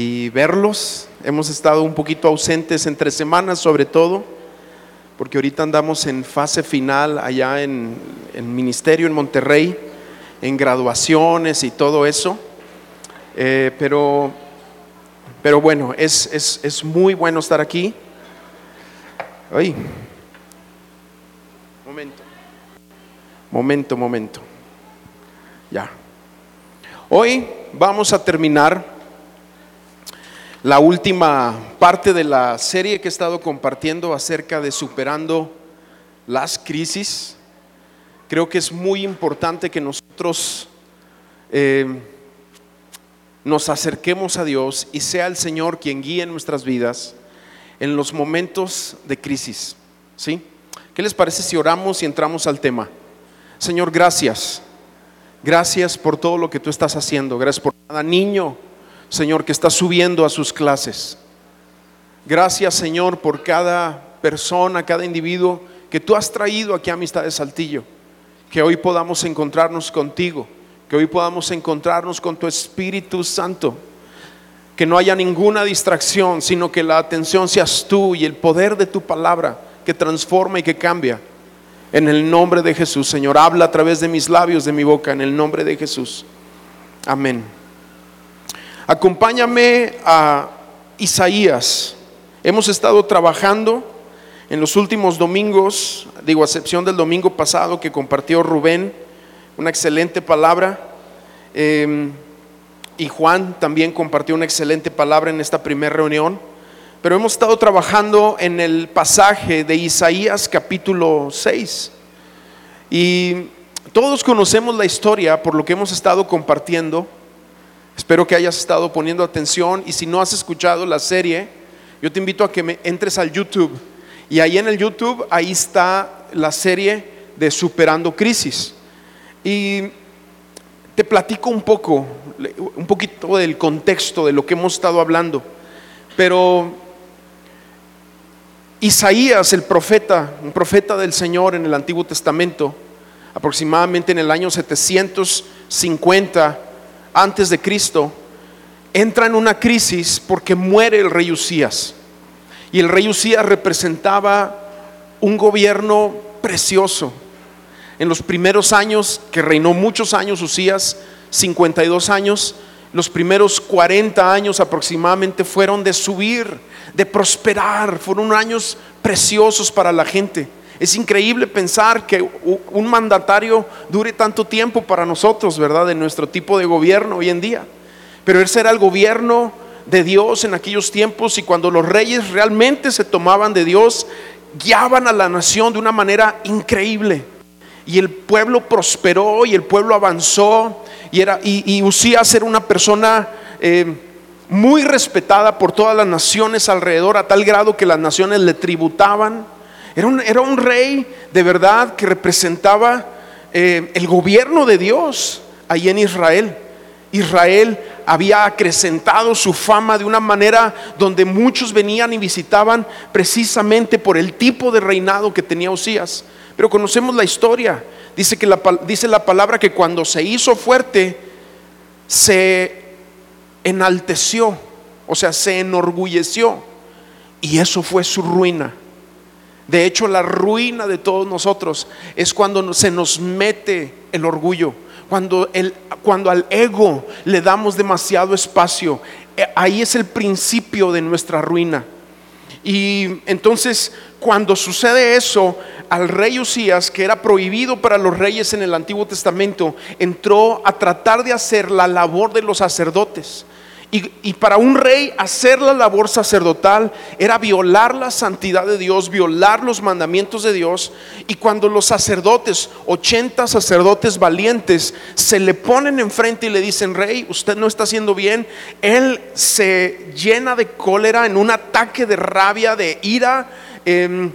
y verlos. Hemos estado un poquito ausentes entre semanas sobre todo, porque ahorita andamos en fase final allá en, en ministerio en Monterrey, en graduaciones y todo eso. Eh, pero, pero bueno, es, es, es muy bueno estar aquí. Ay. Momento. Momento, momento. Ya. Hoy vamos a terminar la última parte de la serie que he estado compartiendo acerca de superando las crisis. Creo que es muy importante que nosotros eh, nos acerquemos a Dios y sea el Señor quien guíe nuestras vidas en los momentos de crisis. ¿Sí? ¿Qué les parece si oramos y entramos al tema? Señor, gracias. Gracias por todo lo que tú estás haciendo. Gracias por cada niño Señor, que está subiendo a sus clases. Gracias, Señor, por cada persona, cada individuo que tú has traído aquí a Amistad de Saltillo. Que hoy podamos encontrarnos contigo, que hoy podamos encontrarnos con tu Espíritu Santo. Que no haya ninguna distracción, sino que la atención seas tú y el poder de tu palabra que transforma y que cambia. En el nombre de Jesús, Señor, habla a través de mis labios, de mi boca, en el nombre de Jesús. Amén. Acompáñame a Isaías. Hemos estado trabajando en los últimos domingos, digo, a excepción del domingo pasado que compartió Rubén, una excelente palabra. Em, y Juan también compartió una excelente palabra en esta primera reunión. Pero hemos estado trabajando en el pasaje de Isaías capítulo 6. Y todos conocemos la historia por lo que hemos estado compartiendo. Espero que hayas estado poniendo atención y si no has escuchado la serie, yo te invito a que me entres al YouTube y ahí en el YouTube ahí está la serie de Superando Crisis. Y te platico un poco, un poquito del contexto de lo que hemos estado hablando. Pero Isaías, el profeta, un profeta del Señor en el Antiguo Testamento, aproximadamente en el año 750, antes de Cristo, entra en una crisis porque muere el rey Usías. Y el rey Usías representaba un gobierno precioso. En los primeros años, que reinó muchos años Usías, 52 años, los primeros 40 años aproximadamente fueron de subir, de prosperar, fueron años preciosos para la gente. Es increíble pensar que un mandatario dure tanto tiempo para nosotros, ¿verdad? En nuestro tipo de gobierno hoy en día. Pero ese era el gobierno de Dios en aquellos tiempos y cuando los reyes realmente se tomaban de Dios, guiaban a la nación de una manera increíble. Y el pueblo prosperó y el pueblo avanzó y, era, y, una persona eh, muy respetada por todas las naciones alrededor a tal grado que las naciones le tributaban era un, rey de verdad que representaba eh, el gobierno de Dios ahí en Israel. Israel había acrecentado su fama de una manera donde muchos venían y visitaban precisamente por el tipo de reinado que tenía Usías. Pero conocemos la historia. Dice, que la, dice la palabra que cuando se hizo fuerte, se enalteció, o sea, se enorgulleció. Y eso fue su ruina. De hecho, la ruina de todos nosotros es cuando se nos mete el orgullo, cuando, el, cuando al ego le damos demasiado espacio. Eh, ahí es el principio de nuestra ruina. Y entonces, cuando sucede eso, al rey Usías, que era prohibido para los reyes en el Antiguo Testamento, entró a tratar de hacer la labor de los sacerdotes. Y, para un rey hacer la labor sacerdotal era violar la santidad de Dios, violar los mandamientos de Dios. Y cuando los sacerdotes, 80 sacerdotes valientes, se le ponen enfrente y le dicen, rey, usted no está haciendo bien, él se llena de cólera en un ataque de rabia, de ira. Em,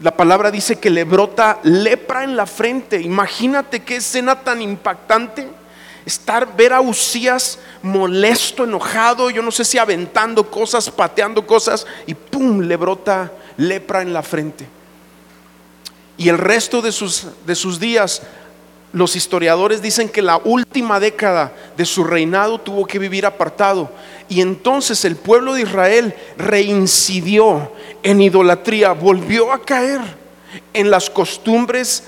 la palabra dice que le brota lepra en la frente. Imagínate qué escena tan impactante estar, ver a Usías molesto, enojado, yo no sé si aventando cosas, pateando cosas, y ¡pum! le brota lepra en la frente. Y el resto de sus, de sus días los historiadores dicen que la última década de su reinado tuvo que vivir apartado. Y entonces el pueblo de Israel reincidió en idolatría, volvió a caer en las costumbres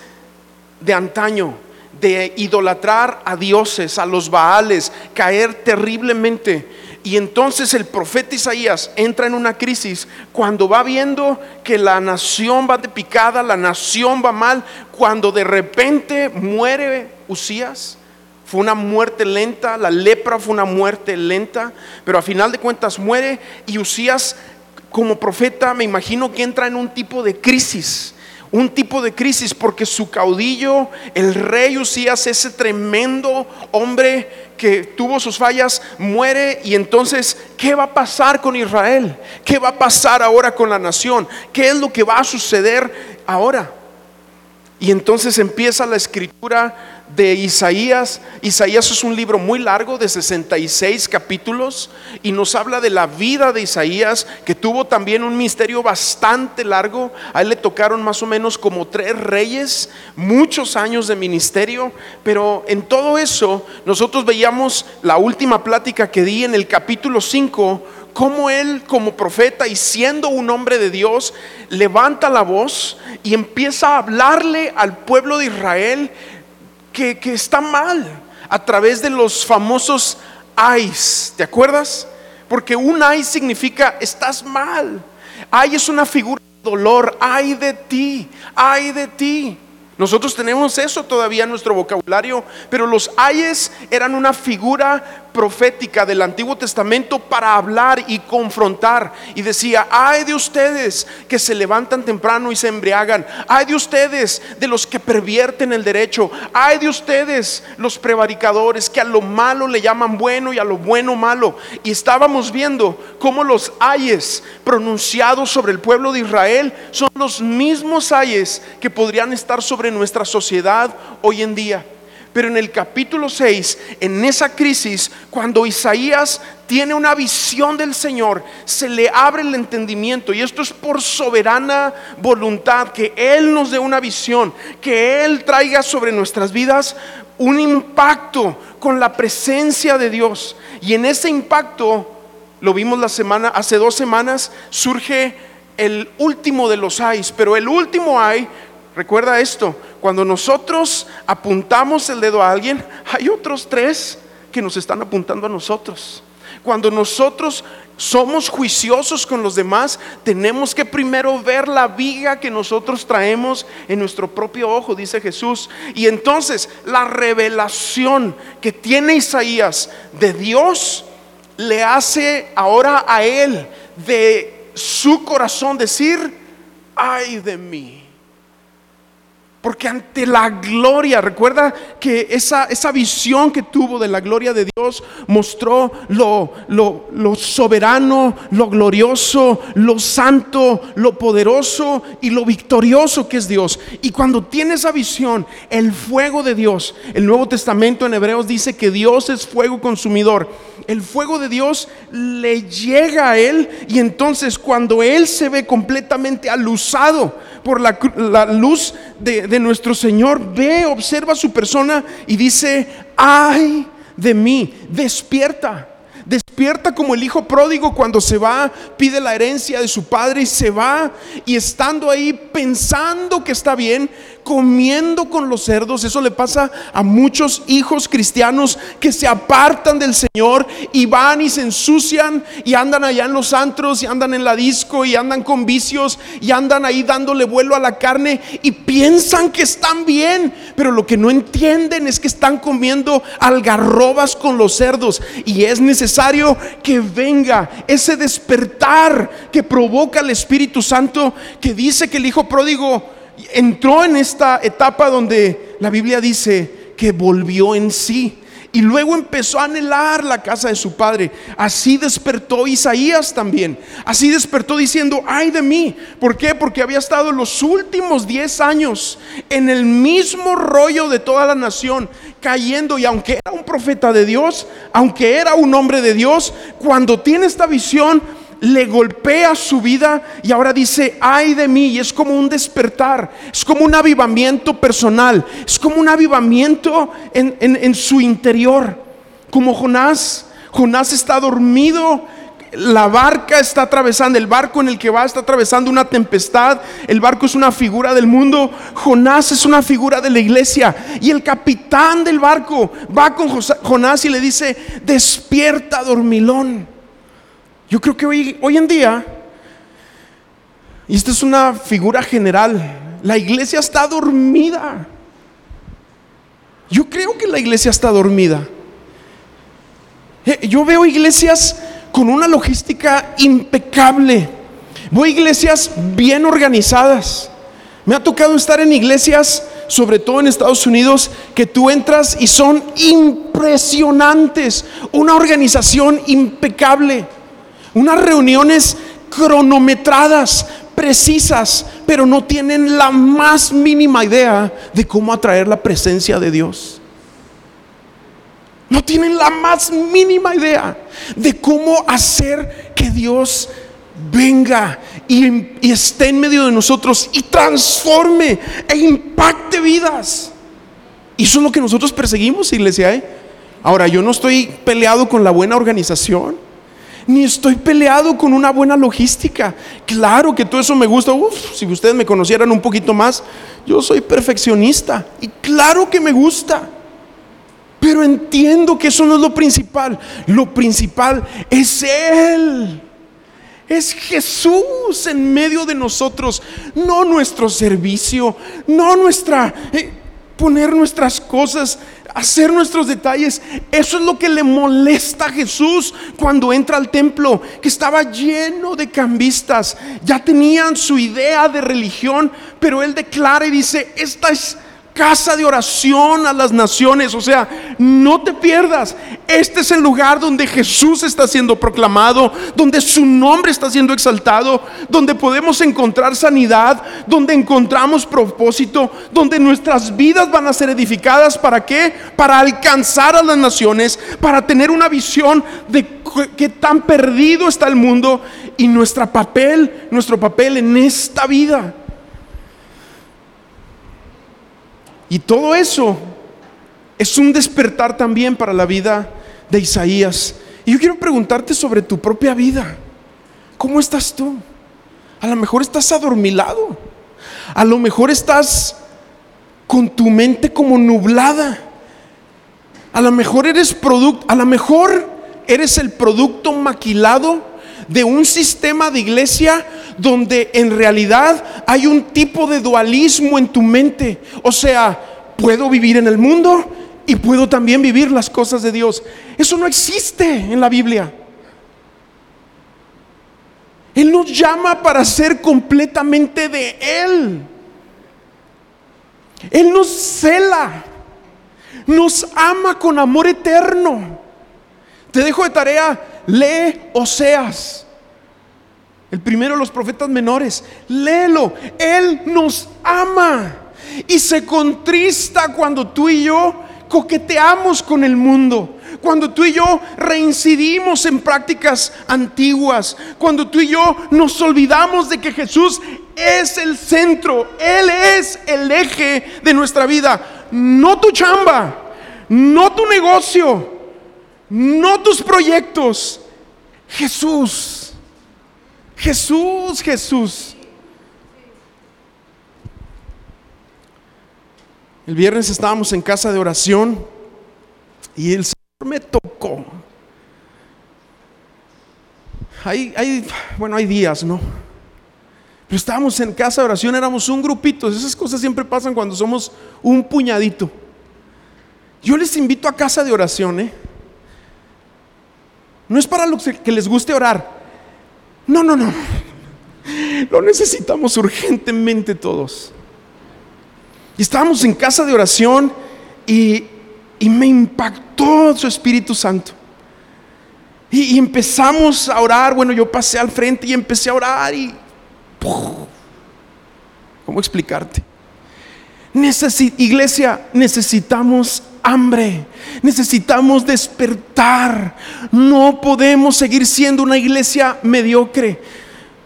de antaño, de idolatrar a dioses, a los baales, caer terriblemente. Y entonces el profeta Isaías entra en una crisis cuando va viendo que la nación va de picada, la nación va mal, cuando de repente muere Usías. Fue una muerte lenta, la lepra fue una muerte lenta, pero a final de cuentas muere y Usías como profeta me imagino que entra en un tipo de crisis un tipo de crisis porque su caudillo, el rey Usías, ese tremendo hombre que tuvo sus fallas, muere y entonces, ¿qué va a pasar con Israel? ¿Qué va a pasar ahora con la nación? ¿Qué es lo que va a suceder ahora? Y entonces empieza la escritura de Isaías. Isaías es un libro muy largo de 66 capítulos y nos habla de la vida de Isaías, que tuvo también un misterio bastante largo. A él le tocaron más o menos como tres reyes, muchos años de ministerio, pero en todo eso nosotros veíamos la última plática que di en el capítulo 5 cómo él como profeta y siendo un hombre de Dios levanta la voz y empieza a hablarle al pueblo de Israel que, está mal a través de los famosos ayes. ¿Te acuerdas? Porque un ay significa estás mal. Ay es una figura de dolor. Ay de ti, ay de ti. Nosotros tenemos eso todavía en nuestro vocabulario, pero los ayes eran una figura profética del Antiguo Testamento para hablar y confrontar. Y decía, ay de ustedes que se levantan temprano y se embriagan, ay de ustedes de los que pervierten el derecho, ay de ustedes los prevaricadores que a lo malo le llaman bueno y a lo bueno malo. Y estábamos viendo cómo los ayes pronunciados sobre el pueblo de Israel son los mismos ayes que podrían estar sobre nuestra sociedad hoy en día. Pero en el capítulo 6, en esa crisis, cuando Isaías tiene una visión del Señor, se le abre el entendimiento. Y esto es por soberana voluntad, que Él nos dé una visión, que Él traiga sobre nuestras vidas un impacto con la presencia de Dios. Y en ese impacto, lo vimos la semana, hace dos semanas, surge el último de los ayes, pero el último ay Recuerda esto, cuando nosotros apuntamos el dedo a alguien, hay otros tres que nos están apuntando a nosotros. Cuando nosotros somos juiciosos con los demás, tenemos que primero ver la viga que nosotros traemos en nuestro propio ojo, dice Jesús. Y entonces la revelación que tiene Isaías de Dios le hace ahora a él de su corazón decir, ay de mí. Porque ante la gloria, recuerda que esa, esa visión que tuvo de la gloria de Dios mostró lo, lo, soberano, lo glorioso, lo santo, lo poderoso y lo victorioso que es Dios. Y cuando tiene esa visión, el fuego de Dios, el Nuevo Testamento en Hebreos dice que Dios es fuego consumidor. El fuego de Dios le llega a él y entonces cuando él se ve completamente alusado por la, la luz de de nuestro Señor ve, observa su persona y dice, ay de mí, despierta. Despierta como el hijo pródigo cuando se va, pide la herencia de su padre y se va y estando ahí pensando que está bien, comiendo con los cerdos. Eso le pasa a muchos hijos cristianos que se apartan del Señor y van y se ensucian y andan allá en los antros y andan en la disco y andan con vicios y andan ahí dándole vuelo a la carne y piensan que están bien, pero lo que no entienden es que están comiendo algarrobas con los cerdos y es necesario que venga ese despertar que provoca el Espíritu Santo que dice que el hijo pródigo entró en esta etapa donde la Biblia dice que volvió en sí. Y luego empezó a anhelar la casa de su padre. Así despertó Isaías también. Así despertó diciendo, ay de mí. ¿Por qué? Porque había estado los últimos 10 años en el mismo rollo de toda la nación, cayendo. Y aunque era un profeta de Dios, aunque era un hombre de Dios, cuando tiene esta visión, le golpea su vida y ahora dice, ay de mí, y es como un despertar, es como un avivamiento personal, es como un avivamiento en, en su interior, como Jonás. Jonás está dormido la barca está atravesando, el barco en el que va está atravesando una tempestad, el barco es una figura del mundo, Jonás es una figura de la iglesia y el capitán del barco va con Jonás y le dice, despierta dormilón. Yo creo que hoy, hoy en día, y esta es una figura general, la iglesia está dormida. Yo creo que la iglesia está dormida. Eh, yo veo iglesias con una logística impecable. A iglesias bien organizadas. Me ha tocado estar en iglesias, sobre todo en Estados Unidos, que tú entras y son impresionantes. Una organización impecable. Unas reuniones cronometradas, precisas, pero no tienen la más mínima idea de cómo atraer la presencia de Dios. No tienen la más mínima idea de cómo hacer que Dios venga y, esté en medio de nosotros y transforme e impacte vidas. Y eso es lo que nosotros perseguimos, iglesia. ¿eh? Ahora, yo no estoy peleado con la buena organización, ni estoy peleado con una buena logística. Claro que todo eso me gusta. si ustedes me conocieran un poquito más, yo soy perfeccionista. Y claro que me gusta. Pero entiendo que eso no es lo principal. Lo principal es Él. Es Jesús en medio de nosotros, no nuestro servicio, no nuestra eh, poner nuestras cosas, hacer nuestros detalles. Eso es lo que le molesta a Jesús cuando entra al templo, que estaba lleno de cambistas. Ya tenían su idea de religión, pero él declara y dice, esta es casa de oración a las naciones. O sea, no te pierdas. Este es el lugar donde Jesús está siendo proclamado, donde su nombre está siendo exaltado, donde podemos encontrar sanidad, donde encontramos propósito, donde nuestras vidas van a ser edificadas. ¿Para qué? Para alcanzar a las naciones, para tener una visión de qué tan perdido está el mundo y nuestro papel, nuestro papel en esta vida. Y todo eso es un despertar también para la vida de Isaías. Y yo quiero preguntarte sobre tu propia vida. ¿Cómo estás tú? A lo mejor estás adormilado. A lo mejor estás con tu mente como nublada. A lo mejor eres producto, a lo mejor eres el producto maquilado de un sistema de iglesia donde en realidad hay un tipo de dualismo en tu mente. O sea, puedo vivir en el mundo y puedo también vivir las cosas de Dios. Eso no existe en la Biblia. Él nos llama para ser completamente de Él. Él nos cela, nos ama con amor eterno. Te dejo de tarea, lee Oseas. El primero de los profetas menores, léelo. Él nos ama y se contrista cuando tú y yo coqueteamos con el mundo. Cuando tú y yo reincidimos en prácticas antiguas, cuando tú y yo nos olvidamos de que Jesús es el centro, Él es el eje de nuestra vida, no tu chamba, no tu negocio, no tus proyectos, Jesús, Jesús, Jesús. El viernes estábamos en casa de oración y el Señor me tocó. Hay, bueno, hay días, ¿no? Pero estábamos en casa de oración, éramos un grupito. Esas cosas siempre pasan cuando somos un puñadito. Yo les invito a casa de oración, ¿eh? No es para los que les guste orar. No, no, no. Lo necesitamos urgentemente todos. Y estábamos en casa de oración y, me impactó su Espíritu Santo. Y, empezamos a orar. Bueno, yo pasé al frente y empecé a orar y... ¿Cómo explicarte? iglesia, necesitamos hambre, necesitamos despertar. No podemos seguir siendo una iglesia mediocre.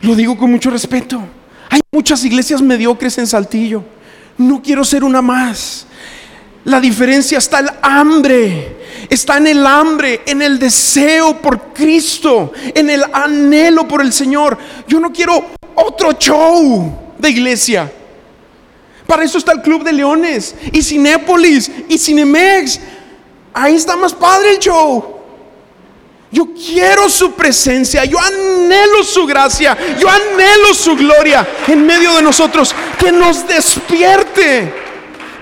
Lo digo con mucho respeto. Hay muchas iglesias mediocres en Saltillo. No quiero ser una más. La diferencia está el hambre. Está en el hambre, en el deseo por Cristo, en el anhelo por el Señor. Yo no quiero otro show de iglesia. Para eso está el Club de Leones y Cinépolis y Cinemex. Ahí está más padre el show. Yo quiero su presencia, yo anhelo su gracia, yo anhelo su gloria en medio de nosotros. Que nos despierte,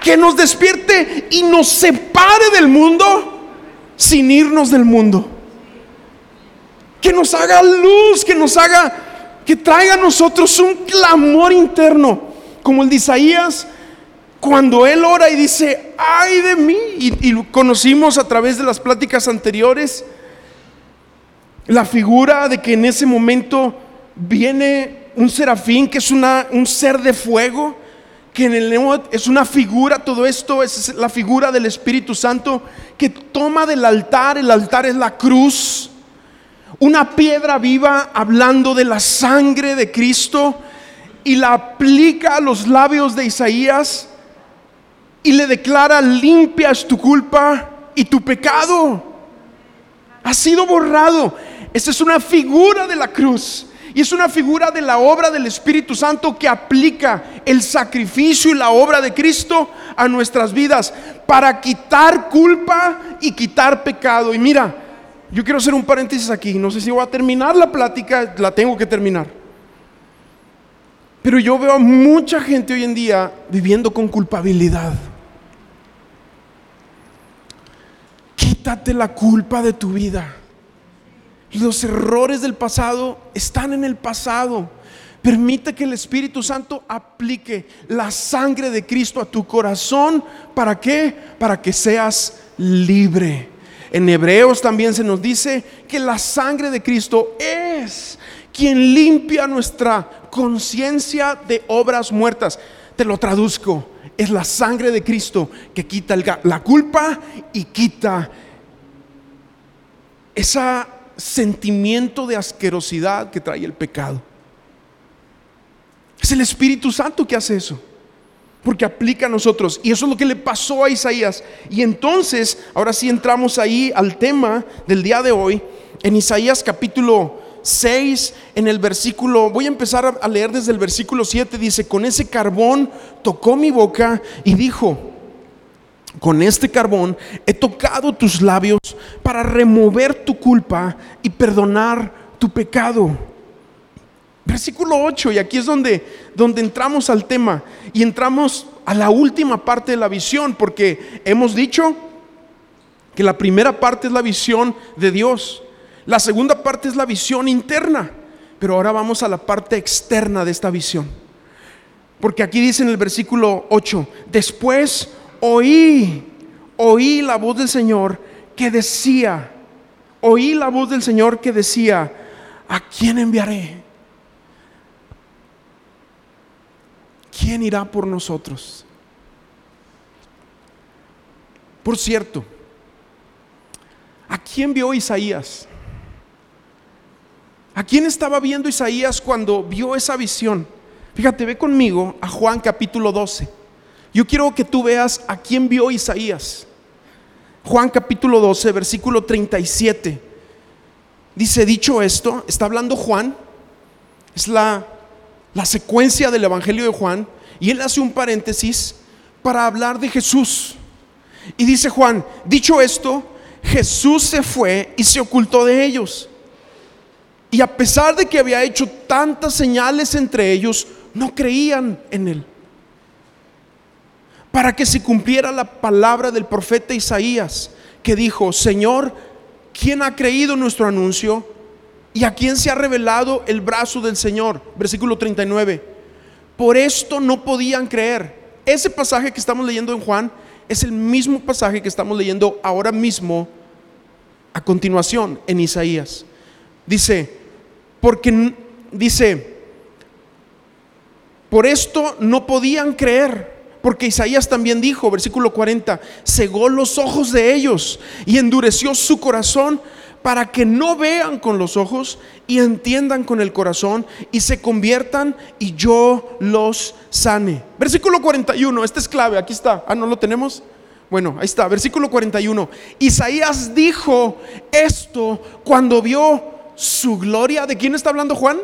que nos despierte y nos separe del mundo sin irnos del mundo. Que nos haga luz, que nos haga, que traiga a nosotros un clamor interno como el de Isaías, cuando él ora y dice, ay de mí, y, lo conocimos a través de las pláticas anteriores, la figura de que en ese momento viene un serafín que es una, un ser de fuego, que en el es una figura, todo esto es la figura del Espíritu Santo que toma del altar, el altar es la cruz, una piedra viva hablando de la sangre de Cristo y la aplica a los labios de Isaías y le declara, limpia es tu culpa y tu pecado. Ha sido borrado. Esta es una figura de la cruz. Y es una figura de la obra del Espíritu Santo que aplica el sacrificio y la obra de Cristo a nuestras vidas para quitar culpa y quitar pecado. Y mira, yo quiero hacer un paréntesis aquí. No sé si voy a terminar la plática, la tengo que terminar. Pero yo veo a mucha gente hoy en día viviendo con culpabilidad. Quítate la culpa de tu vida. Los errores del pasado están en el pasado. Permite que el Espíritu Santo aplique la sangre de Cristo a tu corazón. ¿Para qué? Para que seas libre. En Hebreos también se nos dice que la sangre de Cristo es quien limpia nuestra conciencia de obras muertas. Te lo traduzco. Es la sangre de Cristo que quita la culpa y quita ese sentimiento de asquerosidad que trae el pecado. Es el Espíritu Santo que hace eso. Porque aplica a nosotros. Y eso es lo que le pasó a Isaías. Y entonces, ahora sí entramos ahí al tema del día de hoy. En Isaías capítulo 6, en el versículo, voy a empezar a leer desde el versículo 7, dice, con ese carbón tocó mi boca y dijo, con este carbón he tocado tus labios para remover tu culpa y perdonar tu pecado. Versículo 8, y aquí es donde, donde entramos al tema y entramos a la última parte de la visión, porque hemos dicho que la primera parte es la visión de Dios. La segunda parte es la visión interna, pero ahora vamos a la parte externa de esta visión. Porque aquí dice en el versículo 8, después oí, oí la voz del Señor que decía, oí la voz del Señor que decía, ¿a quién enviaré? ¿Quién irá por nosotros? Por cierto, ¿a quién vio Isaías? ¿A quién estaba viendo Isaías cuando vio esa visión? Fíjate, ve conmigo a Juan capítulo 12. Yo quiero que tú veas a quién vio Isaías. Juan capítulo 12, versículo 37. Dice, dicho esto, está hablando Juan, es la, la secuencia del Evangelio de Juan, y él hace un paréntesis para hablar de Jesús. Y dice Juan, dicho esto, Jesús se fue y se ocultó de ellos. Y a pesar de que había hecho tantas señales entre ellos, no creían en él. Para que se cumpliera la palabra del profeta Isaías, que dijo, Señor, ¿quién ha creído nuestro anuncio? ¿Y a quién se ha revelado el brazo del Señor? Versículo 39. Por esto no podían creer. Ese pasaje que estamos leyendo en Juan es el mismo pasaje que estamos leyendo ahora mismo a continuación en Isaías. Dice, porque dice, por esto no podían creer, Porque Isaías también dijo, versículo 40, cegó los ojos de ellos y endureció su corazón para que no vean con los ojos y entiendan con el corazón y se conviertan y yo los sane. Versículo 41, este es clave, aquí está. Ah, ¿no lo tenemos? Bueno, ahí está, versículo 41. Isaías dijo esto cuando vio su gloria. ¿De quién está hablando Juan?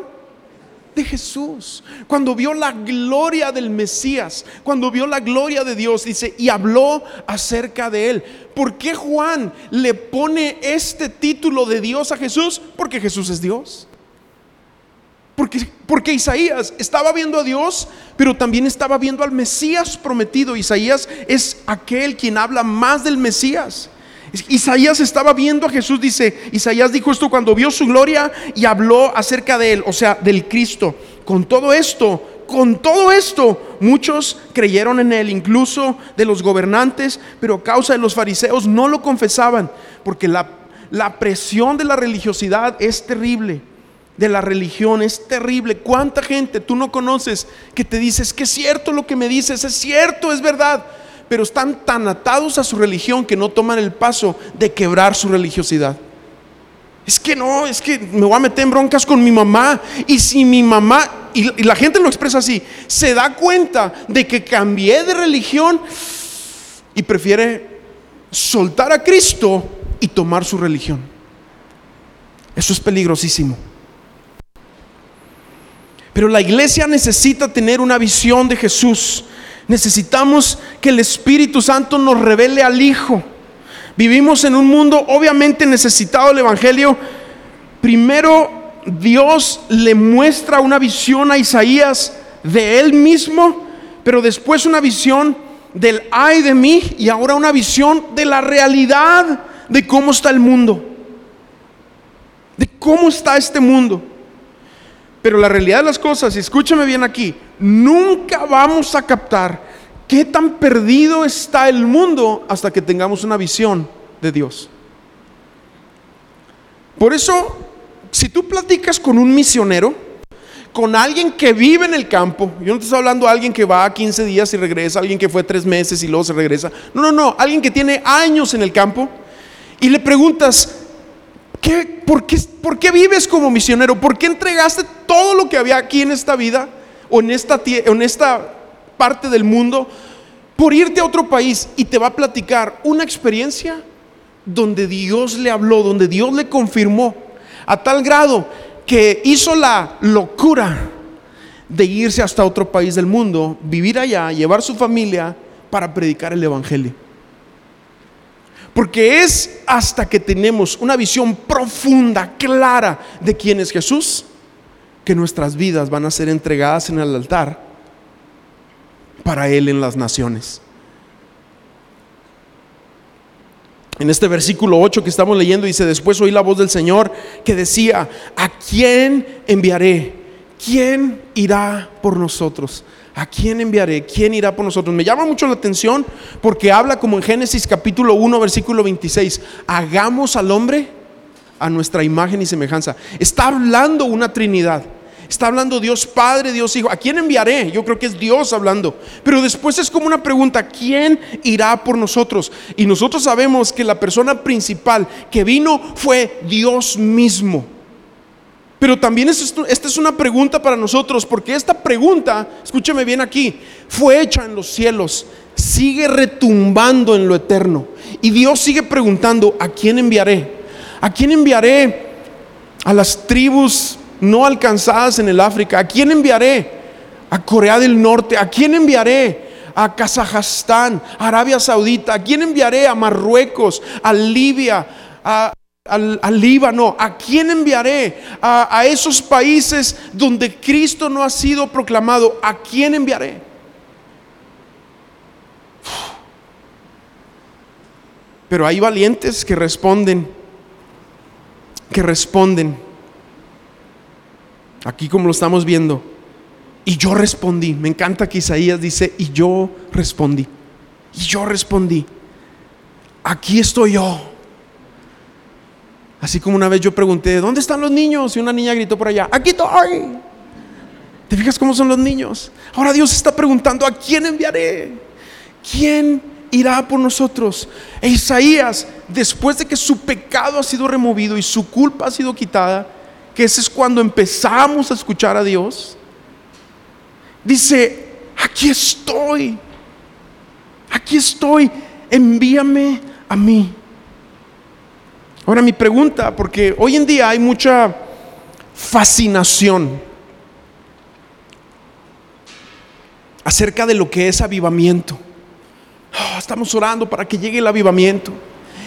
de Jesús, cuando vio la gloria del Mesías, cuando vio la gloria de Dios, dice, y habló acerca de él. ¿Por qué Juan le pone este título de Dios a Jesús? Porque Jesús es Dios. Porque, porque, Isaías estaba viendo a Dios, pero también estaba viendo al Mesías prometido. Isaías es aquel quien habla más del Mesías. Isaías estaba viendo a Jesús, dice, Isaías dijo esto cuando vio su gloria y habló acerca de él, o sea, del Cristo. Con todo esto, con todo esto, muchos creyeron en él, incluso de los gobernantes, pero a causa de los fariseos no lo confesaban, porque la, la presión de la religiosidad es terrible. De la religión es terrible. ¿Cuánta gente tú no conoces que te dices que es cierto lo que me dices? Es cierto, es verdad pero están tan atados a su religión que no toman el paso de quebrar su religiosidad. Es que no, es que me voy a meter en broncas con mi mamá. Y si mi mamá, y, la gente lo expresa así, se da cuenta de que cambié de religión y prefiere soltar a Cristo y tomar su religión. Eso es peligrosísimo. Pero la iglesia necesita tener una visión de Jesús Necesitamos que el Espíritu Santo nos revele al Hijo. Vivimos en un mundo obviamente necesitado del Evangelio. Primero Dios le muestra una visión a Isaías de él mismo, pero después una visión del ay de mí y ahora una visión de la realidad de cómo está el mundo. De cómo está este mundo. Pero la realidad de las cosas, escúchame bien aquí, nunca vamos a captar qué tan perdido está el mundo hasta que tengamos una visión de Dios. Por eso, si tú platicas con un misionero, con alguien que vive en el campo, yo no te estoy hablando de alguien que va a 15 días y regresa, alguien que fue tres meses y luego se regresa, no, no, no, alguien que tiene años en el campo, y le preguntas, ¿qué, por, qué, ¿por qué vives como misionero? ¿Por qué entregaste todo lo que había aquí en esta vida? o en esta, en esta parte del mundo por irte a otro país y te va a platicar una experiencia donde Dios le habló, donde Dios le confirmó, a tal grado que hizo la locura de irse hasta otro país del mundo, vivir allá, llevar su familia para predicar el Evangelio. Porque es hasta que tenemos una visión profunda, clara de quién es Jesús, que nuestras vidas van a ser entregadas en el altar para Él en las naciones. En este versículo 8 que estamos leyendo dice, después oí la voz del Señor que decía, ¿a quién enviaré? ¿Quién irá por nosotros? ¿A quién enviaré? ¿Quién irá por nosotros? Me llama mucho la atención porque habla como en Génesis capítulo 1, versículo 26, hagamos al hombre a nuestra imagen y semejanza. Está hablando una Trinidad. Está hablando Dios Padre, Dios Hijo. ¿A quién enviaré? Yo creo que es Dios hablando. Pero después es como una pregunta, ¿quién irá por nosotros? Y nosotros sabemos que la persona principal que vino fue Dios mismo. Pero también esta es una pregunta para nosotros, porque esta pregunta, escúcheme bien aquí, fue hecha en los cielos, sigue retumbando en lo eterno. Y Dios sigue preguntando, ¿a quién enviaré? ¿A quién enviaré? A las tribus no alcanzadas en el África. ¿A quién enviaré? A Corea del Norte. ¿A quién enviaré? A Kazajstán, Arabia Saudita. ¿A quién enviaré? A Marruecos, a Libia, al, Líbano. ¿A quién enviaré? A, a esos países donde Cristo no ha sido proclamado. ¿A quién enviaré? Pero hay valientes que responden, que responden Aquí como lo estamos viendo. Y yo respondí. Me encanta que Isaías dice, y yo respondí. Y yo respondí. Aquí estoy yo. Así como una vez yo pregunté, ¿dónde están los niños? Y una niña gritó por allá, aquí estoy. ¿Te fijas cómo son los niños? Ahora Dios está preguntando, ¿a quién enviaré? ¿quién irá por nosotros? E Isaías, después de que su pecado ha sido removido y su culpa ha sido quitada, que ese es cuando empezamos a escuchar a Dios, dice, aquí estoy, aquí estoy, envíame a mí. Ahora mi pregunta, porque hoy en día hay mucha fascinación acerca de lo que es avivamiento. Oh, estamos orando para que llegue el avivamiento.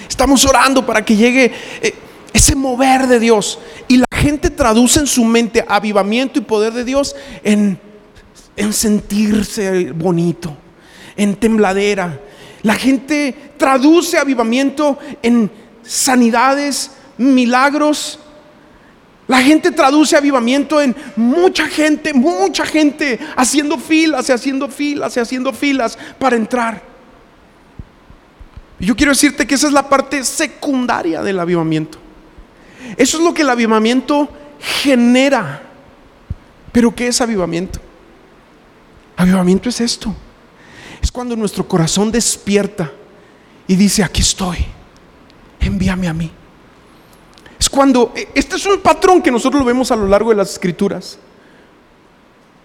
Estamos orando para que llegue eh, ese mover de Dios. Y la gente traduce en su mente avivamiento y poder de Dios en, en sentirse bonito, en tembladera. La gente traduce avivamiento en sanidades, milagros. La gente traduce avivamiento en mucha gente, mucha gente haciendo filas y haciendo filas y haciendo filas para entrar. Yo quiero decirte que esa es la parte secundaria del avivamiento. Eso es lo que el avivamiento genera. Pero ¿qué es avivamiento? Avivamiento es esto. Es cuando nuestro corazón despierta y dice, aquí estoy, envíame a mí. Es cuando, e, este es un patrón que nosotros lo vemos a lo largo de las escrituras.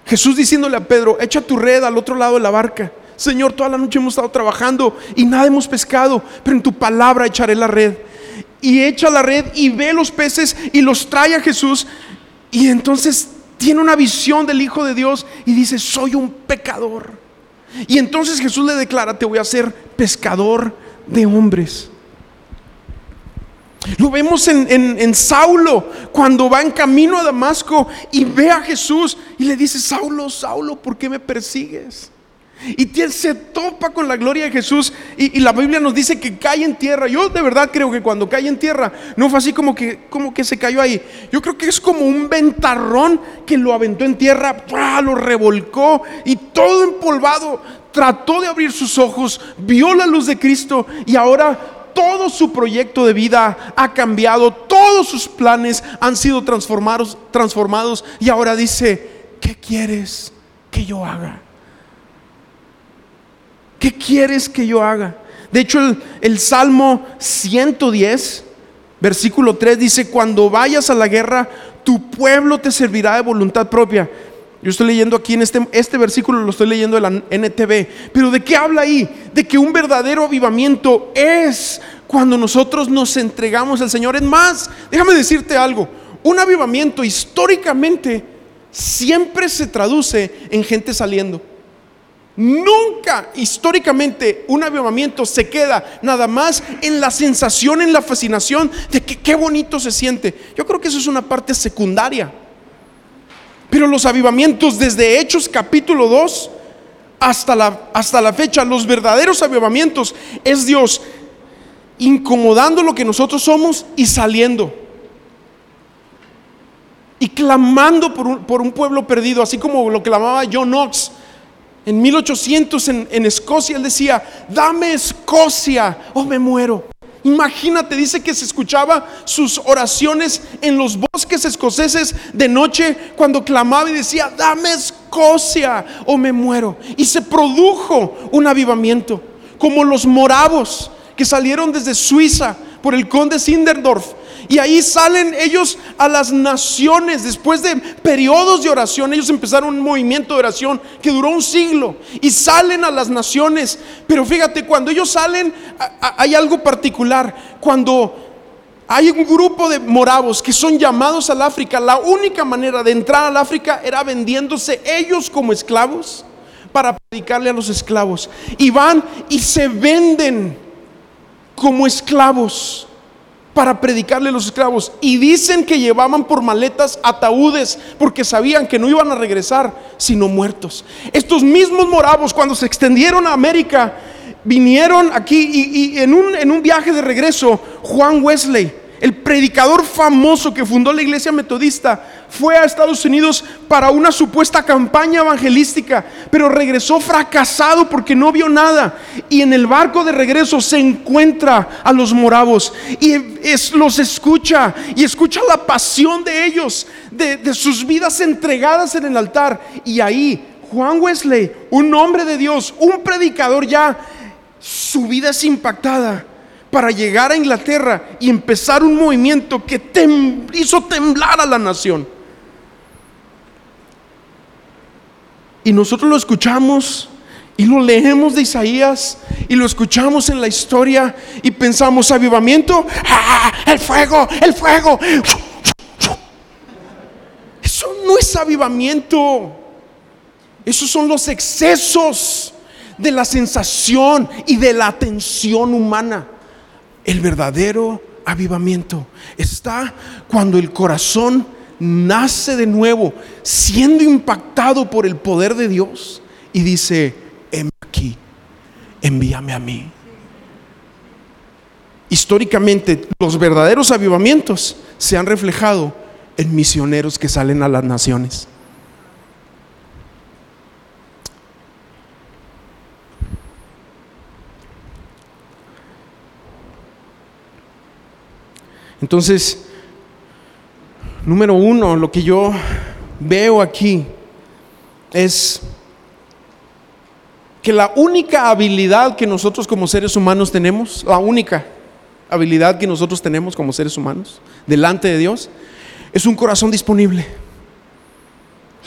Jesús diciéndole a Pedro, echa tu red al otro lado de la barca. Señor, toda la noche hemos estado trabajando y nada hemos pescado, pero en tu palabra echaré la red. Y echa la red y ve los peces y los trae a Jesús. Y entonces tiene una visión del Hijo de Dios y dice, soy un pecador. Y entonces Jesús le declara, te voy a hacer pescador de hombres. Lo vemos en, en, Saulo cuando va en camino a Damasco y ve a Jesús y le dice, Saulo, Saulo, ¿por qué me persigues? Y se topa con la gloria de Jesús y, la Biblia nos dice que cae en tierra. Yo de verdad creo que cuando cae en tierra no fue así como que, como que se cayó ahí. Yo creo que es como un ventarrón que lo aventó en tierra, lo revolcó y todo empolvado trató de abrir sus ojos, vio la luz de Cristo y ahora todo su proyecto de vida ha cambiado, todos sus planes han sido transformados, transformados y ahora dice, ¿qué quieres que yo haga? ¿Qué quieres que yo haga? De hecho, el, el, Salmo 110, versículo 3 dice, cuando vayas a la guerra, tu pueblo te servirá de voluntad propia. Yo estoy leyendo aquí en este, este versículo, lo estoy leyendo de la NTV. Pero ¿de qué habla ahí? De que un verdadero avivamiento es cuando nosotros nos entregamos al Señor. Es más, déjame decirte algo. Un avivamiento históricamente siempre se traduce en gente saliendo. Nunca históricamente un avivamiento se queda nada más en la sensación, en la fascinación de que qué bonito se siente. Yo creo que eso es una parte secundaria. Pero los avivamientos desde Hechos capítulo 2 hasta la, hasta la fecha, los verdaderos avivamientos es Dios incomodando lo que nosotros somos y saliendo. Y clamando por un, por un pueblo perdido, así como lo clamaba John Knox. En 1800 en, en Escocia, él decía, dame Escocia o me muero. Imagínate, dice que se escuchaba sus oraciones en los bosques escoceses de noche cuando clamaba y decía, dame Escocia o me muero. Y se produjo un avivamiento, como los moravos que salieron desde Suiza por el conde Sinderdorf y ahí salen ellos a las naciones. Después de periodos de oración, ellos empezaron un movimiento de oración que duró un siglo. Y salen a las naciones. Pero fíjate, cuando ellos salen, hay algo particular. Cuando hay un grupo de moravos que son llamados al África, la única manera de entrar al África era vendiéndose ellos como esclavos para predicarle a los esclavos. Y van y se venden como esclavos para predicarle a los esclavos. Y dicen que llevaban por maletas ataúdes porque sabían que no iban a regresar sino muertos. Estos mismos moravos cuando se extendieron a América vinieron aquí y, en, un, en un viaje de regreso Juan Wesley el predicador famoso que fundó la iglesia metodista fue a Estados Unidos para una supuesta campaña evangelística, pero regresó fracasado porque no vio nada. Y en el barco de regreso se encuentra a los moravos y los escucha y escucha la pasión de ellos, de, de sus vidas entregadas en el altar. Y ahí Juan Wesley, un hombre de Dios, un predicador ya, su vida es impactada para llegar a Inglaterra y empezar un movimiento que hizo temblar a la nación. Y nosotros lo escuchamos y lo leemos de Isaías y lo escuchamos en la historia y pensamos, avivamiento, ¡Ah, el fuego, el fuego. Eso no es avivamiento. Esos son los excesos de la sensación y de la atención humana. El verdadero avivamiento está cuando el corazón nace de nuevo, siendo impactado por el poder de Dios y dice, aquí, envíame a mí. Históricamente, los verdaderos avivamientos se han reflejado en misioneros que salen a las naciones. Entonces, número uno, lo que yo veo aquí es que la única habilidad que nosotros como seres humanos tenemos, la única habilidad que nosotros tenemos como seres humanos delante de Dios, es un corazón disponible.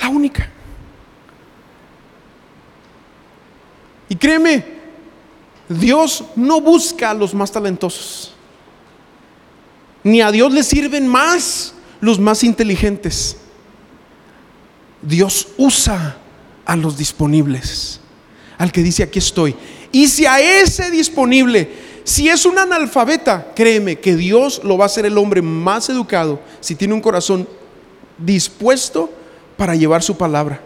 La única. Y créeme, Dios no busca a los más talentosos. Ni a Dios le sirven más los más inteligentes. Dios usa a los disponibles, al que dice aquí estoy. Y si a ese disponible, si es un analfabeta, créeme que Dios lo va a hacer el hombre más educado si tiene un corazón dispuesto para llevar su palabra.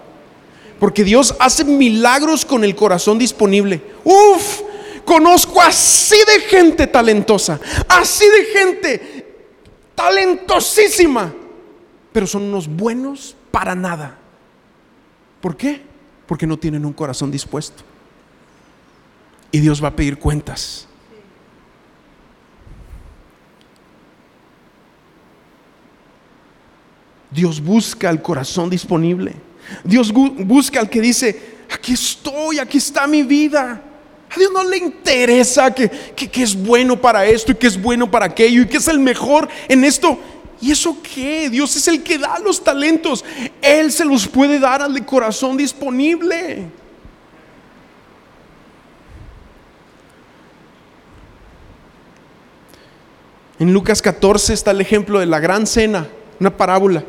Porque Dios hace milagros con el corazón disponible. Uf, conozco así de gente talentosa, así de gente talentosísima, pero son unos buenos para nada. ¿Por qué? Porque no tienen un corazón dispuesto. Y Dios va a pedir cuentas. Dios busca el corazón disponible. Dios busca al que dice, aquí estoy, aquí está mi vida. A Dios no le interesa que, es bueno para esto y que es bueno para aquello y que es el mejor en esto. ¿Y eso qué? Dios es el que da los talentos. Él se los puede dar al de corazón disponible. En Lucas 14 está el ejemplo de la gran cena, una parábola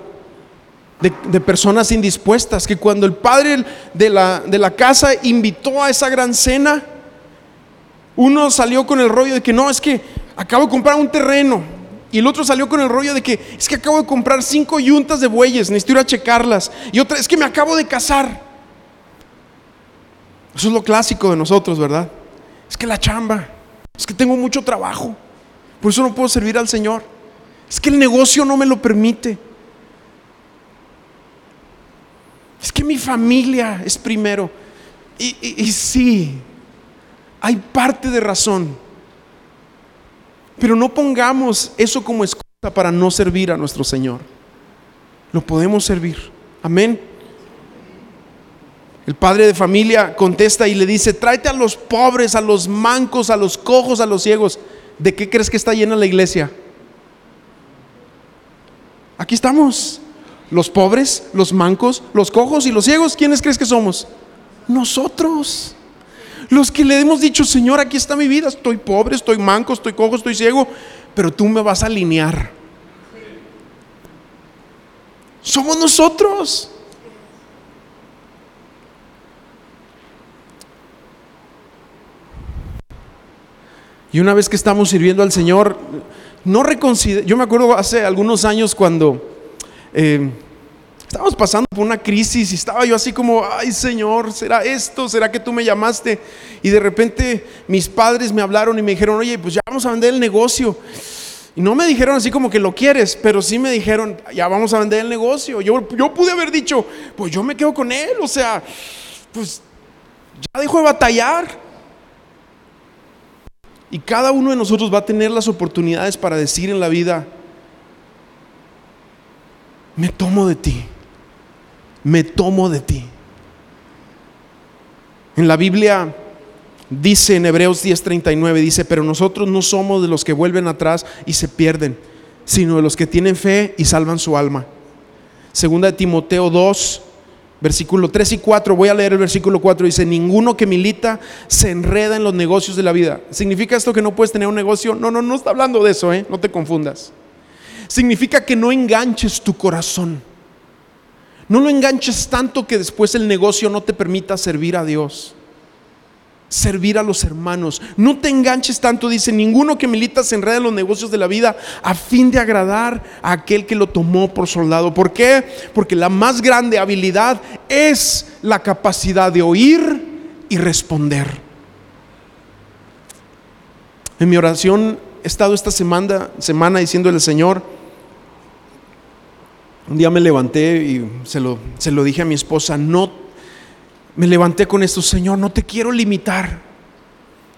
de, de personas indispuestas, que cuando el padre de la, de la casa invitó a esa gran cena, uno salió con el rollo de que no, es que acabo de comprar un terreno. Y el otro salió con el rollo de que es que acabo de comprar cinco yuntas de bueyes, necesito ir a checarlas. Y otra, es que me acabo de casar. Eso es lo clásico de nosotros, ¿verdad? Es que la chamba, es que tengo mucho trabajo, por eso no puedo servir al Señor. Es que el negocio no me lo permite. Es que mi familia es primero. Y, y sí, hay parte de razón. Pero no pongamos eso como excusa para no servir a nuestro Señor. Lo podemos servir. Amén. El padre de familia contesta y le dice, tráete a los pobres, a los mancos, a los cojos, a los ciegos. ¿De qué crees que está llena la iglesia? Aquí estamos. Los pobres, los mancos, los cojos y los ciegos. ¿Quiénes crees que somos? Nosotros. Los que le hemos dicho, Señor, aquí está mi vida, estoy pobre, estoy manco, estoy cojo, estoy ciego, pero tú me vas a alinear. Somos nosotros. Y una vez que estamos sirviendo al Señor, no reconsidero, yo me acuerdo hace algunos años cuando eh, Estábamos pasando por una crisis y estaba yo así como, ay Señor, ¿será esto? ¿Será que tú me llamaste? Y de repente mis padres me hablaron y me dijeron, oye, pues ya vamos a vender el negocio. Y no me dijeron así como que lo quieres, pero sí me dijeron, ya vamos a vender el negocio. Yo, yo pude haber dicho, pues yo me quedo con él, o sea, pues ya dejo de batallar. Y cada uno de nosotros va a tener las oportunidades para decir en la vida, me tomo de ti me tomo de ti. En la Biblia dice en Hebreos 10:39, dice, pero nosotros no somos de los que vuelven atrás y se pierden, sino de los que tienen fe y salvan su alma. Segunda de Timoteo 2, versículo 3 y 4, voy a leer el versículo 4, dice, ninguno que milita se enreda en los negocios de la vida. ¿Significa esto que no puedes tener un negocio? No, no, no está hablando de eso, ¿eh? no te confundas. Significa que no enganches tu corazón. No lo enganches tanto que después el negocio no te permita servir a Dios servir a los hermanos. No te enganches tanto, dice, ninguno que milita se enreda en los negocios de la vida a fin de agradar a aquel que lo tomó por soldado. ¿Por qué? Porque la más grande habilidad es la capacidad de oír y responder. En mi oración he estado esta semana, semana diciéndole Señor, un día me levanté y se lo, se lo dije a mi esposa, no me levanté con esto, Señor, no te quiero limitar.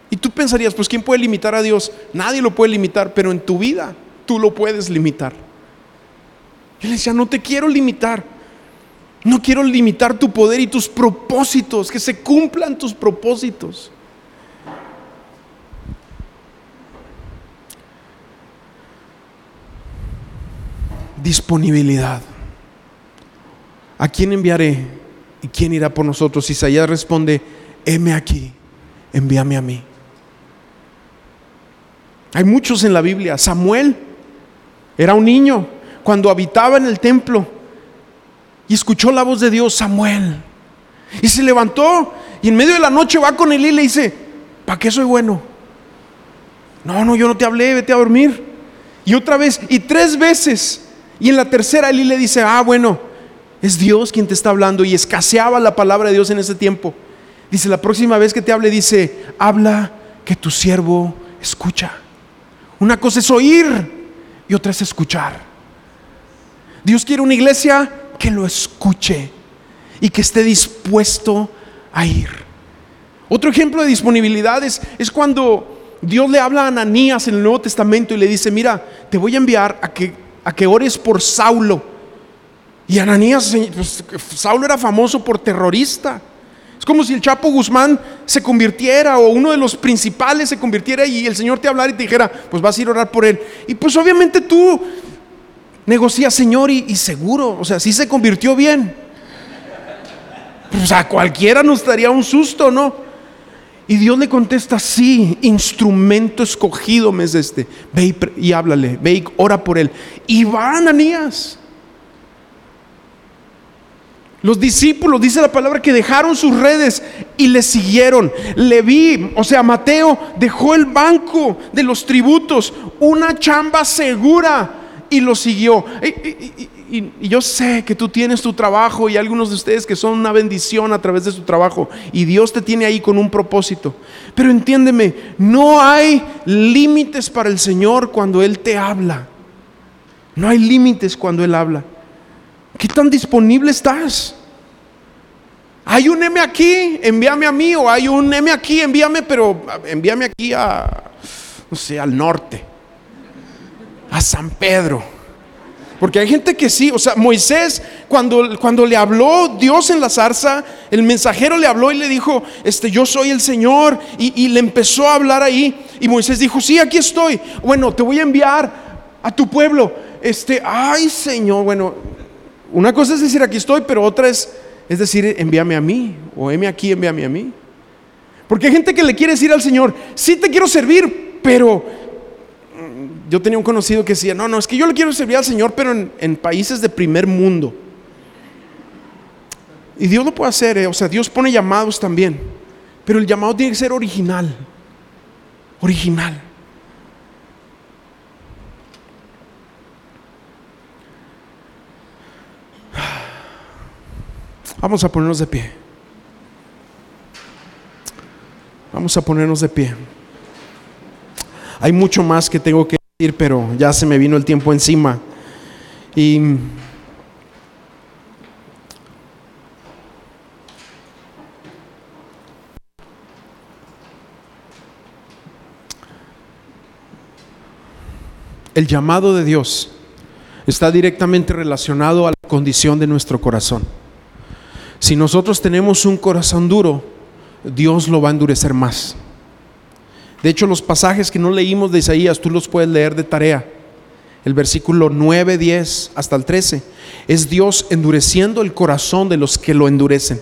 Y tú pensarías, pues ¿quién puede limitar a Dios? Nadie lo puede limitar, pero en tu vida tú lo puedes limitar. Yo le decía, no te quiero limitar. No quiero limitar tu poder y tus propósitos, que se cumplan tus propósitos. Disponibilidad. ¿A quién enviaré? ¿Y quién irá por nosotros? Isaías responde, heme aquí, envíame a mí. Hay muchos en la Biblia. Samuel era un niño cuando habitaba en el templo y escuchó la voz de Dios, Samuel. Y se levantó y en medio de la noche va con él y le dice, ¿para qué soy bueno? No, no, yo no te hablé, vete a dormir. Y otra vez, y tres veces. Y en la tercera Eli le dice, ah, bueno, es Dios quien te está hablando y escaseaba la palabra de Dios en ese tiempo. Dice, la próxima vez que te hable, dice, habla que tu siervo escucha. Una cosa es oír y otra es escuchar. Dios quiere una iglesia que lo escuche y que esté dispuesto a ir. Otro ejemplo de disponibilidad es, es cuando Dios le habla a Ananías en el Nuevo Testamento y le dice, mira, te voy a enviar a que, a que ores por Saulo y Ananías, pues, Saulo era famoso por terrorista. Es como si el Chapo Guzmán se convirtiera o uno de los principales se convirtiera y el Señor te hablara y te dijera, pues vas a ir a orar por él. Y pues obviamente tú negocias, Señor, y, seguro, o sea, si se convirtió bien. Pues a cualquiera nos daría un susto, ¿no? Y Dios le contesta, sí, instrumento escogido me es este. Ve y, háblale, ve y ora por él. Y va Ananías. Los discípulos, dice la palabra, que dejaron sus redes y le siguieron. vi, o sea, Mateo, dejó el banco de los tributos, una chamba segura y lo siguió. Y, yo sé que tú tienes tu trabajo y algunos de ustedes que son una bendición a través de su trabajo y Dios te tiene ahí con un propósito. Pero entiéndeme, no hay límites para el Señor cuando Él te habla. No hay límites cuando Él habla. ¿Qué tan disponible estás? Hay un M aquí, envíame a mí, o hay un M aquí, envíame, pero envíame aquí a, no sé, al norte, a San Pedro. Porque hay gente que sí, o sea, Moisés, cuando, cuando le habló Dios en la zarza, el mensajero le habló y le dijo, este, yo soy el Señor, y, y le empezó a hablar ahí, y Moisés dijo, sí, aquí estoy, bueno, te voy a enviar a tu pueblo, este, ay Señor, bueno, una cosa es decir aquí estoy, pero otra es, es decir, envíame a mí, o heme aquí, envíame a mí. Porque hay gente que le quiere decir al Señor, sí te quiero servir, pero yo tenía un conocido que decía, no, no, es que yo le quiero servir al Señor, pero en, países de primer mundo. Y Dios lo puede hacer, eh, o sea, Dios pone llamados también, pero el llamado tiene que ser original, original. Vamos a ponernos de pie. Vamos a ponernos de pie. Hay mucho más que tengo que pero ya se me vino el tiempo encima. Y el llamado de Dios está directamente relacionado a la condición de nuestro corazón. Si nosotros tenemos un corazón duro, Dios lo va a endurecer más. De hecho, los pasajes que no leímos de Isaías, tú los puedes leer de tarea. El versículo 9, 10 hasta el 13. Es Dios endureciendo el corazón de los que lo endurecen.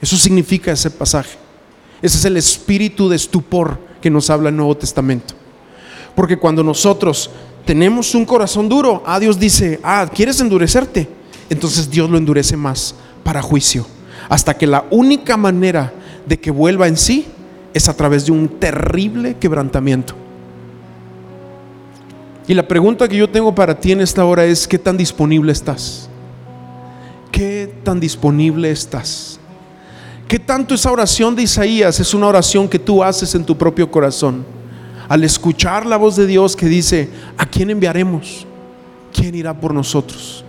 Eso significa ese pasaje. Ese es el espíritu de estupor que nos habla el Nuevo Testamento. Porque cuando nosotros tenemos un corazón duro, ah, Dios dice, ah, ¿quieres endurecerte? Entonces Dios lo endurece más para juicio. Hasta que la única manera de que vuelva en sí es a través de un terrible quebrantamiento. Y la pregunta que yo tengo para ti en esta hora es, ¿qué tan disponible estás? ¿Qué tan disponible estás? ¿Qué tanto esa oración de Isaías es una oración que tú haces en tu propio corazón? Al escuchar la voz de Dios que dice, ¿a quién enviaremos? ¿Quién irá por nosotros?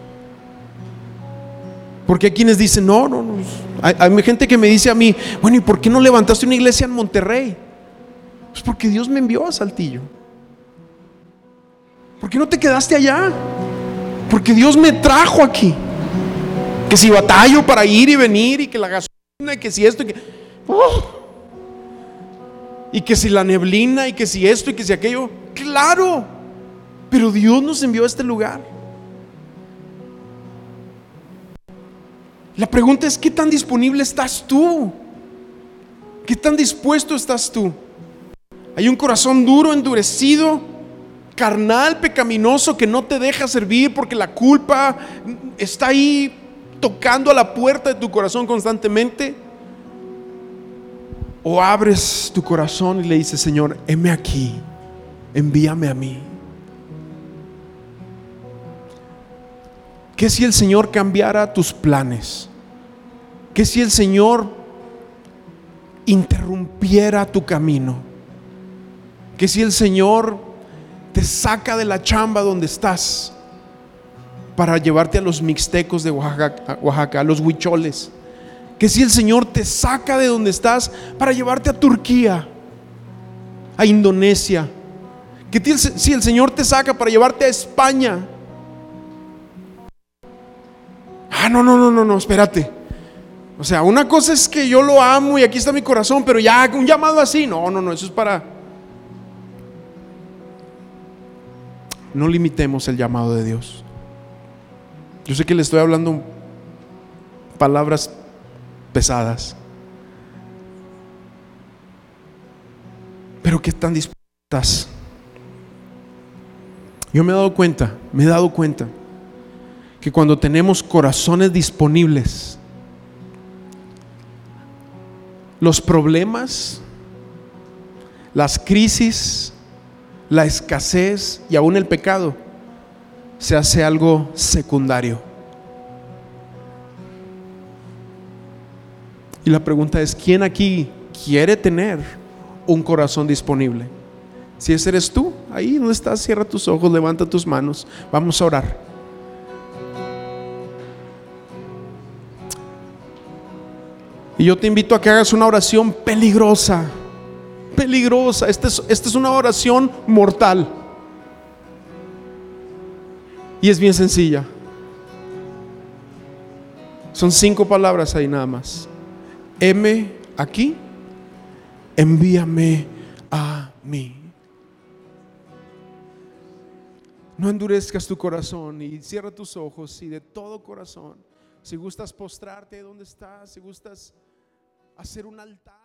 Porque hay quienes dicen, no, no, no. Hay, gente que me dice a mí, bueno, ¿y por qué no levantaste una iglesia en Monterrey? Pues porque Dios me envió a Saltillo. ¿Por qué no te quedaste allá? Porque Dios me trajo aquí. Que si batallo para ir y venir y que la gasolina y que si esto y que... ¡oh! Y que si la neblina y que si esto y que si aquello. Claro. Pero Dios nos envió a este lugar. La pregunta es, ¿qué tan disponible estás tú? ¿Qué tan dispuesto estás tú? Hay un corazón duro, endurecido, carnal, pecaminoso, que no te deja servir porque la culpa está ahí tocando a la puerta de tu corazón constantemente. O abres tu corazón y le dices, Señor, heme aquí, envíame a mí. ¿Qué si el Señor cambiara tus planes? ¿Qué si el Señor interrumpiera tu camino? ¿Qué si el Señor te saca de la chamba donde estás para llevarte a los mixtecos de Oaxaca, a los huicholes? ¿Qué si el Señor te saca de donde estás para llevarte a Turquía, a Indonesia? ¿Qué si el Señor te saca para llevarte a España? Ah, no, no, no, no, no, espérate. O sea, una cosa es que yo lo amo y aquí está mi corazón, pero ya un llamado así, no, no, no, eso es para... No limitemos el llamado de Dios. Yo sé que le estoy hablando palabras pesadas. Pero ¿qué tan dispuestas? Yo me he dado cuenta, me he dado cuenta que cuando tenemos corazones disponibles, los problemas, las crisis, la escasez y aún el pecado se hace algo secundario. Y la pregunta es, ¿quién aquí quiere tener un corazón disponible? Si ese eres tú, ahí donde estás, cierra tus ojos, levanta tus manos, vamos a orar. Y yo te invito a que hagas una oración peligrosa, peligrosa. Esta es, es una oración mortal. Y es bien sencilla. Son cinco palabras ahí nada más. M aquí, envíame a mí. No endurezcas tu corazón y cierra tus ojos y de todo corazón. Si gustas postrarte donde estás, si gustas hacer un altar.